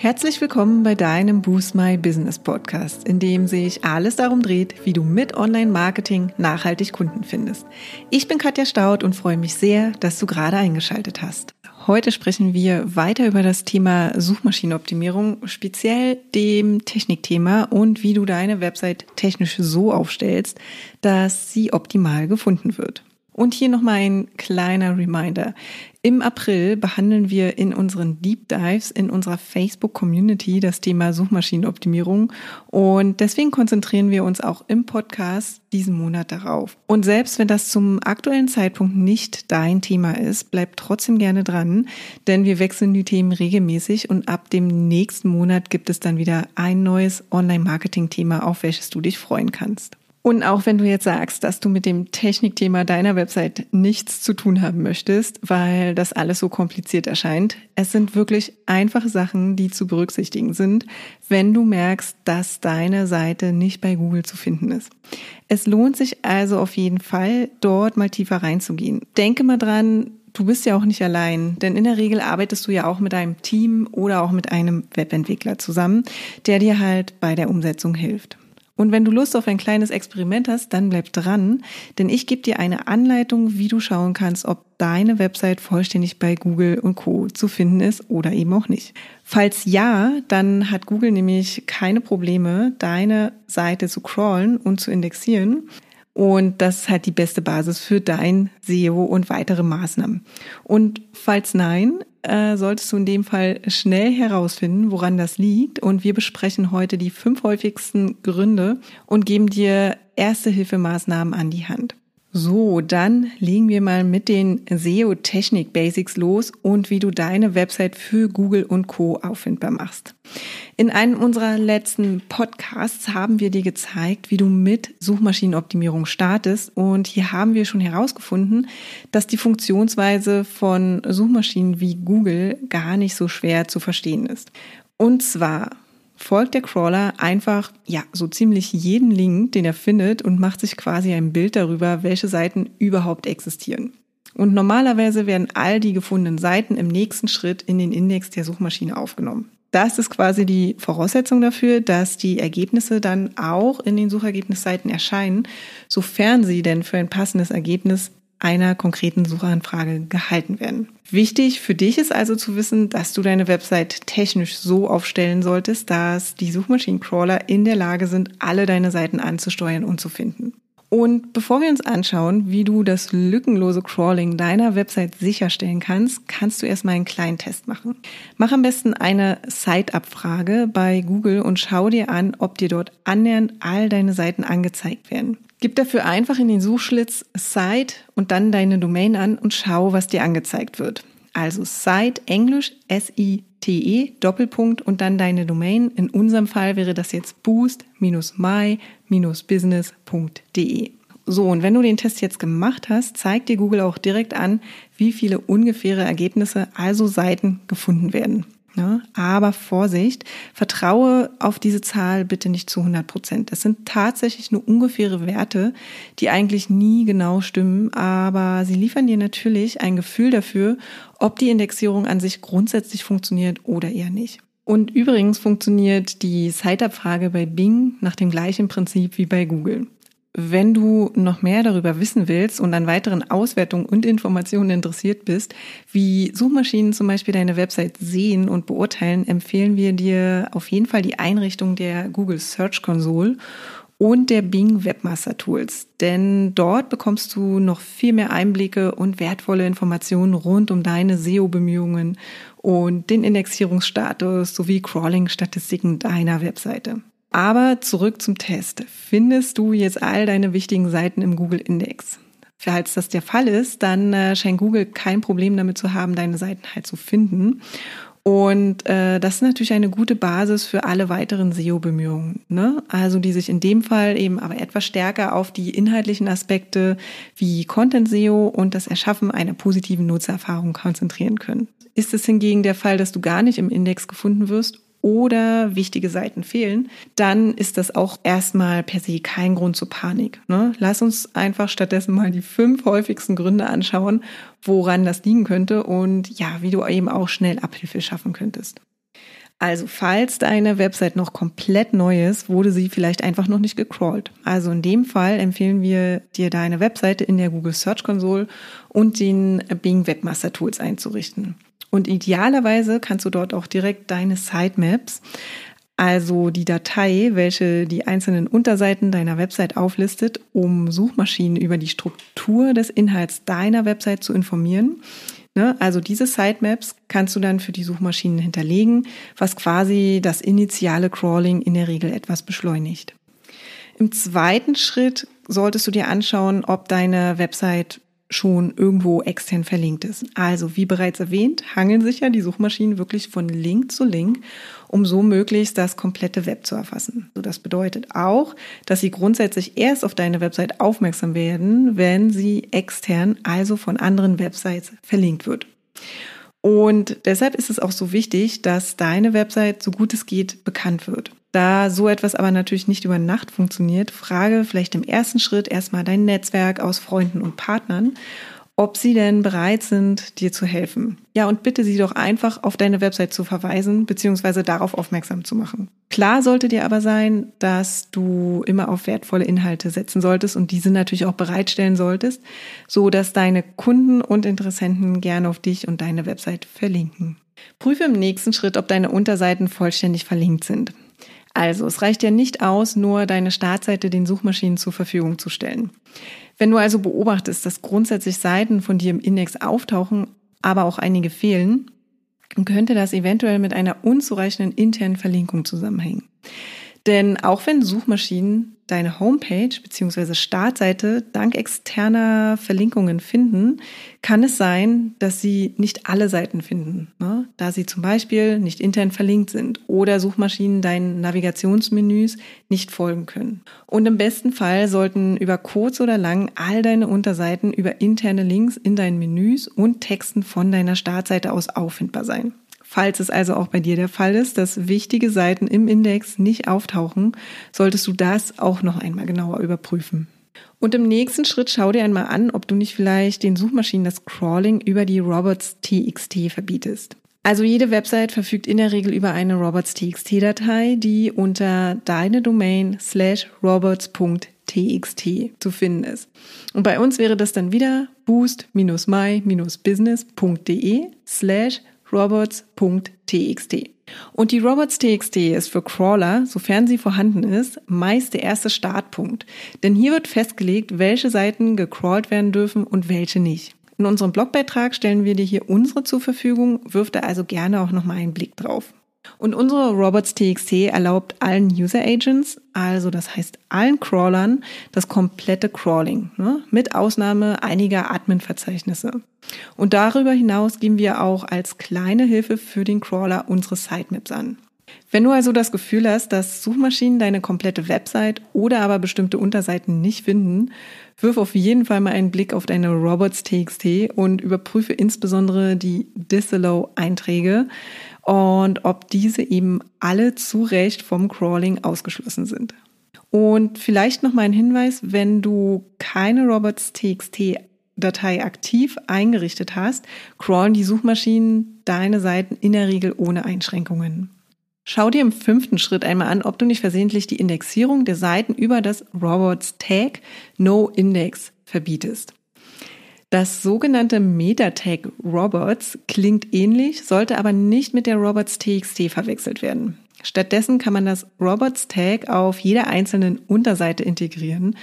Herzlich willkommen bei deinem Boost My Business Podcast, in dem sich alles darum dreht, wie du mit Online-Marketing nachhaltig Kunden findest. Ich bin Katja Staud und freue mich sehr, dass du gerade eingeschaltet hast. Heute sprechen wir weiter über das Thema Suchmaschinenoptimierung, speziell dem Technikthema und wie du deine Website technisch so aufstellst, dass sie optimal gefunden wird. Und hier nochmal ein kleiner Reminder. Im April behandeln wir in unseren Deep Dives in unserer Facebook Community das Thema Suchmaschinenoptimierung und deswegen konzentrieren wir uns auch im Podcast diesen Monat darauf. Und selbst wenn das zum aktuellen Zeitpunkt nicht dein Thema ist, bleib trotzdem gerne dran, denn wir wechseln die Themen regelmäßig und ab dem nächsten Monat gibt es dann wieder ein neues Online-Marketing-Thema, auf welches du dich freuen kannst. Und auch wenn du jetzt sagst, dass du mit dem Technikthema deiner Website nichts zu tun haben möchtest, weil das alles so kompliziert erscheint, es sind wirklich einfache Sachen, die zu berücksichtigen sind, wenn du merkst, dass deine Seite nicht bei Google zu finden ist. Es lohnt sich also auf jeden Fall, dort mal tiefer reinzugehen. Denke mal dran, Du bist ja auch nicht allein, denn in der Regel arbeitest du ja auch mit einem Team oder auch mit einem Webentwickler zusammen, der dir halt bei der Umsetzung hilft. Und wenn du Lust auf ein kleines Experiment hast, dann bleib dran, denn ich gebe dir eine Anleitung, wie du schauen kannst, ob deine Website vollständig bei Google und Co zu finden ist oder eben auch nicht. Falls ja, dann hat Google nämlich keine Probleme, deine Seite zu crawlen und zu indexieren. Und das halt die beste Basis für dein SEO und weitere Maßnahmen. Und falls nein, äh, solltest du in dem Fall schnell herausfinden, woran das liegt. Und wir besprechen heute die fünf häufigsten Gründe und geben dir erste Hilfemaßnahmen an die Hand. So, dann legen wir mal mit den SEO-Technik-Basics los und wie du deine Website für Google und Co. auffindbar machst. In einem unserer letzten Podcasts haben wir dir gezeigt, wie du mit Suchmaschinenoptimierung startest und hier haben wir schon herausgefunden, dass die Funktionsweise von Suchmaschinen wie Google gar nicht so schwer zu verstehen ist. Und zwar folgt der Crawler einfach, ja, so ziemlich jeden Link, den er findet und macht sich quasi ein Bild darüber, welche Seiten überhaupt existieren. Und normalerweise werden all die gefundenen Seiten im nächsten Schritt in den Index der Suchmaschine aufgenommen. Das ist quasi die Voraussetzung dafür, dass die Ergebnisse dann auch in den Suchergebnisseiten erscheinen, sofern sie denn für ein passendes Ergebnis einer konkreten Suchanfrage gehalten werden. Wichtig für dich ist also zu wissen, dass du deine Website technisch so aufstellen solltest, dass die Suchmaschinencrawler in der Lage sind, alle deine Seiten anzusteuern und zu finden. Und bevor wir uns anschauen, wie du das lückenlose Crawling deiner Website sicherstellen kannst, kannst du erstmal einen kleinen Test machen. Mach am besten eine Site-Abfrage bei Google und schau dir an, ob dir dort annähernd all deine Seiten angezeigt werden. Gib dafür einfach in den Suchschlitz Site und dann deine Domain an und schau, was dir angezeigt wird. Also Site Englisch S-I-T-E Doppelpunkt und dann deine Domain. In unserem Fall wäre das jetzt boost-my-business.de. So, und wenn du den Test jetzt gemacht hast, zeigt dir Google auch direkt an, wie viele ungefähre Ergebnisse, also Seiten, gefunden werden. Ja, aber Vorsicht, vertraue auf diese Zahl bitte nicht zu 100 Prozent. Das sind tatsächlich nur ungefähre Werte, die eigentlich nie genau stimmen, aber sie liefern dir natürlich ein Gefühl dafür, ob die Indexierung an sich grundsätzlich funktioniert oder eher nicht. Und übrigens funktioniert die Zeitabfrage bei Bing nach dem gleichen Prinzip wie bei Google. Wenn du noch mehr darüber wissen willst und an weiteren Auswertungen und Informationen interessiert bist, wie Suchmaschinen zum Beispiel deine Website sehen und beurteilen, empfehlen wir dir auf jeden Fall die Einrichtung der Google Search Console und der Bing Webmaster Tools. Denn dort bekommst du noch viel mehr Einblicke und wertvolle Informationen rund um deine SEO-Bemühungen und den Indexierungsstatus sowie Crawling-Statistiken deiner Webseite. Aber zurück zum Test. Findest du jetzt all deine wichtigen Seiten im Google Index? Falls das der Fall ist, dann äh, scheint Google kein Problem damit zu haben, deine Seiten halt zu finden. Und äh, das ist natürlich eine gute Basis für alle weiteren SEO-Bemühungen. Ne? Also die sich in dem Fall eben aber etwas stärker auf die inhaltlichen Aspekte wie Content-SEO und das Erschaffen einer positiven Nutzererfahrung konzentrieren können. Ist es hingegen der Fall, dass du gar nicht im Index gefunden wirst oder wichtige Seiten fehlen, dann ist das auch erstmal per se kein Grund zur Panik. Ne? Lass uns einfach stattdessen mal die fünf häufigsten Gründe anschauen, woran das liegen könnte und ja, wie du eben auch schnell Abhilfe schaffen könntest. Also falls deine Website noch komplett neu ist, wurde sie vielleicht einfach noch nicht gecrawlt. Also in dem Fall empfehlen wir dir deine Webseite in der Google Search Console und den Bing Webmaster Tools einzurichten. Und idealerweise kannst du dort auch direkt deine Sitemaps, also die Datei, welche die einzelnen Unterseiten deiner Website auflistet, um Suchmaschinen über die Struktur des Inhalts deiner Website zu informieren? Also diese Sitemaps kannst du dann für die Suchmaschinen hinterlegen, was quasi das initiale Crawling in der Regel etwas beschleunigt. Im zweiten Schritt solltest du dir anschauen, ob deine Website schon irgendwo extern verlinkt ist. Also, wie bereits erwähnt, hangeln sich ja die Suchmaschinen wirklich von Link zu Link, um so möglichst das komplette Web zu erfassen. So, das bedeutet auch, dass sie grundsätzlich erst auf deine Website aufmerksam werden, wenn sie extern, also von anderen Websites, verlinkt wird. Und deshalb ist es auch so wichtig, dass deine Website, so gut es geht, bekannt wird. Da so etwas aber natürlich nicht über Nacht funktioniert, frage vielleicht im ersten Schritt erstmal dein Netzwerk aus Freunden und Partnern, ob sie denn bereit sind, dir zu helfen. Ja, und bitte sie doch einfach auf deine Website zu verweisen, beziehungsweise darauf aufmerksam zu machen. Klar sollte dir aber sein, dass du immer auf wertvolle Inhalte setzen solltest und diese natürlich auch bereitstellen solltest, so dass deine Kunden und Interessenten gerne auf dich und deine Website verlinken. Prüfe im nächsten Schritt, ob deine Unterseiten vollständig verlinkt sind. Also, es reicht ja nicht aus, nur deine Startseite den Suchmaschinen zur Verfügung zu stellen. Wenn du also beobachtest, dass grundsätzlich Seiten von dir im Index auftauchen, aber auch einige fehlen, könnte das eventuell mit einer unzureichenden internen Verlinkung zusammenhängen. Denn auch wenn Suchmaschinen deine Homepage bzw. Startseite dank externer Verlinkungen finden, kann es sein, dass sie nicht alle Seiten finden, ne? da sie zum Beispiel nicht intern verlinkt sind oder Suchmaschinen deinen Navigationsmenüs nicht folgen können. Und im besten Fall sollten über kurz oder lang all deine Unterseiten über interne Links in deinen Menüs und Texten von deiner Startseite aus auffindbar sein. Falls es also auch bei dir der Fall ist, dass wichtige Seiten im Index nicht auftauchen, solltest du das auch noch einmal genauer überprüfen. Und im nächsten Schritt schau dir einmal an, ob du nicht vielleicht den Suchmaschinen das Crawling über die Robots.txt verbietest. Also jede Website verfügt in der Regel über eine robots.txt-Datei, die unter deine Domain slash robots.txt zu finden ist. Und bei uns wäre das dann wieder boost-my-business.de slash robots.txt. Und die robots.txt ist für Crawler, sofern sie vorhanden ist, meist der erste Startpunkt. Denn hier wird festgelegt, welche Seiten gecrawlt werden dürfen und welche nicht. In unserem Blogbeitrag stellen wir dir hier unsere zur Verfügung, wirf da also gerne auch nochmal einen Blick drauf. Und unsere Robots.txt erlaubt allen User Agents, also das heißt allen Crawlern, das komplette Crawling, ne, mit Ausnahme einiger Admin-Verzeichnisse. Und darüber hinaus geben wir auch als kleine Hilfe für den Crawler unsere Sitemaps an. Wenn du also das Gefühl hast, dass Suchmaschinen deine komplette Website oder aber bestimmte Unterseiten nicht finden, wirf auf jeden Fall mal einen Blick auf deine Robots.txt und überprüfe insbesondere die Disallow-Einträge und ob diese eben alle zu Recht vom Crawling ausgeschlossen sind. Und vielleicht noch mal ein Hinweis, wenn du keine Robots.txt Datei aktiv eingerichtet hast, crawlen die Suchmaschinen deine Seiten in der Regel ohne Einschränkungen. Schau dir im fünften Schritt einmal an, ob du nicht versehentlich die Indexierung der Seiten über das Robots Tag No Index verbietest. Das sogenannte Meta-Tag Robots klingt ähnlich, sollte aber nicht mit der Robots.txt verwechselt werden. Stattdessen kann man das Robots Tag auf jeder einzelnen Unterseite integrieren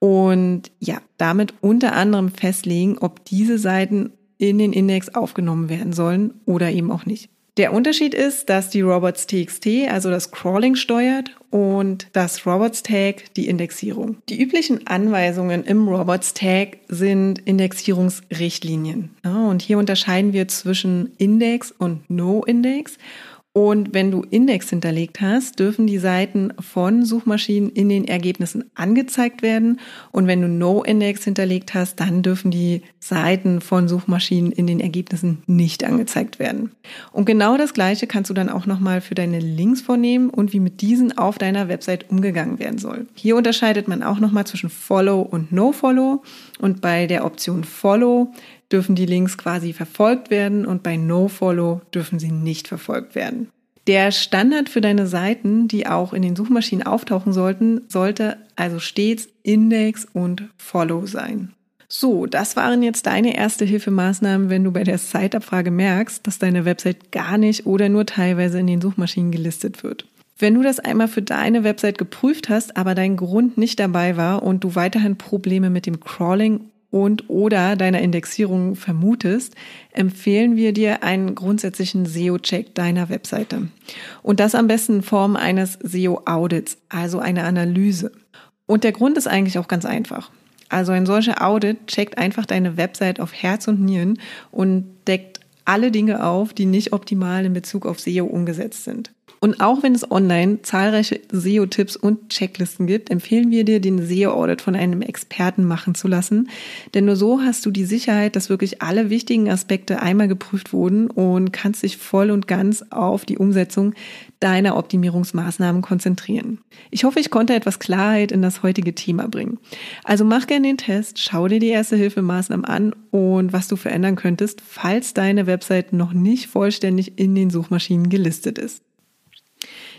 und ja, damit unter anderem festlegen, ob diese Seiten in den Index aufgenommen werden sollen oder eben auch nicht. Der Unterschied ist, dass die Robots.txt, also das Crawling steuert und das Robots Tag die Indexierung. Die üblichen Anweisungen im Robots Tag sind Indexierungsrichtlinien. Und hier unterscheiden wir zwischen Index und No Index. Und wenn du Index hinterlegt hast, dürfen die Seiten von Suchmaschinen in den Ergebnissen angezeigt werden. Und wenn du No-Index hinterlegt hast, dann dürfen die Seiten von Suchmaschinen in den Ergebnissen nicht angezeigt werden. Und genau das Gleiche kannst du dann auch nochmal für deine Links vornehmen und wie mit diesen auf deiner Website umgegangen werden soll. Hier unterscheidet man auch nochmal zwischen Follow und No-Follow. Und bei der Option Follow dürfen die Links quasi verfolgt werden und bei No-Follow dürfen sie nicht verfolgt werden. Der Standard für deine Seiten, die auch in den Suchmaschinen auftauchen sollten, sollte also stets Index und Follow sein. So, das waren jetzt deine erste Hilfemaßnahmen, wenn du bei der Zeitabfrage merkst, dass deine Website gar nicht oder nur teilweise in den Suchmaschinen gelistet wird. Wenn du das einmal für deine Website geprüft hast, aber dein Grund nicht dabei war und du weiterhin Probleme mit dem Crawling und oder deiner Indexierung vermutest, empfehlen wir dir einen grundsätzlichen SEO-Check deiner Webseite. Und das am besten in Form eines SEO-Audits, also einer Analyse. Und der Grund ist eigentlich auch ganz einfach. Also ein solcher Audit checkt einfach deine Website auf Herz und Nieren und deckt alle Dinge auf, die nicht optimal in Bezug auf SEO umgesetzt sind. Und auch wenn es online zahlreiche SEO-Tipps und Checklisten gibt, empfehlen wir dir, den SEO-Audit von einem Experten machen zu lassen. Denn nur so hast du die Sicherheit, dass wirklich alle wichtigen Aspekte einmal geprüft wurden und kannst dich voll und ganz auf die Umsetzung deiner Optimierungsmaßnahmen konzentrieren. Ich hoffe, ich konnte etwas Klarheit in das heutige Thema bringen. Also mach gerne den Test, schau dir die erste Hilfemaßnahmen an und was du verändern könntest, falls deine Website noch nicht vollständig in den Suchmaschinen gelistet ist.